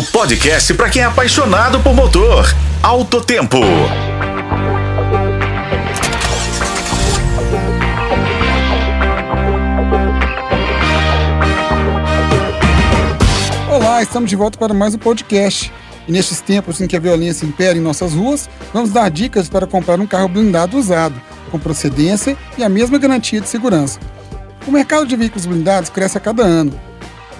O podcast para quem é apaixonado por motor. Alto Tempo. Olá, estamos de volta para mais um podcast. E nestes tempos em que a violência impera em nossas ruas, vamos dar dicas para comprar um carro blindado usado, com procedência e a mesma garantia de segurança. O mercado de veículos blindados cresce a cada ano,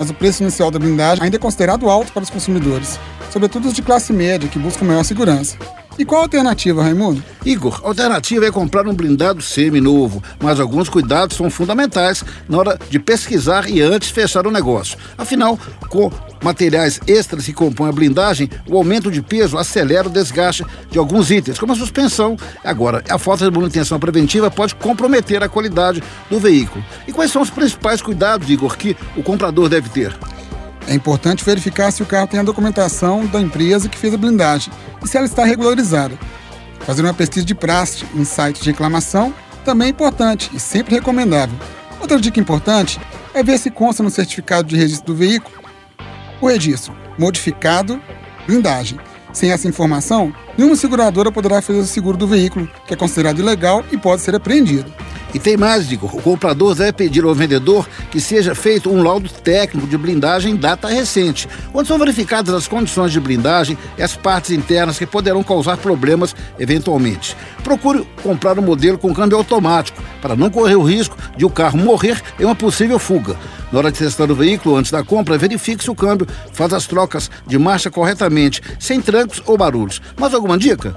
mas o preço inicial da blindagem ainda é considerado alto para os consumidores, sobretudo os de classe média que buscam maior segurança. E qual a alternativa, Raimundo? Igor, a alternativa é comprar um blindado semi-novo, mas alguns cuidados são fundamentais na hora de pesquisar e antes fechar o negócio. Afinal, com materiais extras que compõem a blindagem, o aumento de peso acelera o desgaste de alguns itens, como a suspensão. Agora, a falta de manutenção preventiva pode comprometer a qualidade do veículo. E quais são os principais cuidados, Igor, que o comprador deve ter? É importante verificar se o carro tem a documentação da empresa que fez a blindagem e se ela está regularizada. Fazer uma pesquisa de praxe em sites de reclamação também é importante e sempre recomendável. Outra dica importante é ver se consta no certificado de registro do veículo o registro modificado blindagem. Sem essa informação, nenhuma seguradora poderá fazer o seguro do veículo, que é considerado ilegal e pode ser apreendido. E tem mais, digo, o comprador deve pedir ao vendedor que seja feito um laudo técnico de blindagem em data recente, onde são verificadas as condições de blindagem e as partes internas que poderão causar problemas eventualmente. Procure comprar um modelo com câmbio automático, para não correr o risco de o carro morrer em uma possível fuga. Na hora de testar o veículo antes da compra, verifique se o câmbio faz as trocas de marcha corretamente, sem trancos ou barulhos. Mais alguma dica?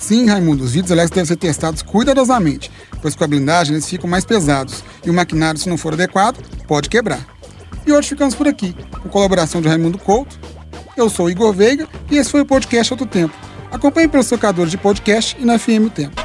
Sim, Raimundo, os vidros elétricos devem ser testados cuidadosamente, pois com a blindagem eles ficam mais pesados e o maquinário, se não for adequado, pode quebrar. E hoje ficamos por aqui, com colaboração de Raimundo Couto. Eu sou Igor Veiga e esse foi o podcast Outro Tempo. Acompanhe pelos tocadores de podcast e na FM Tempo.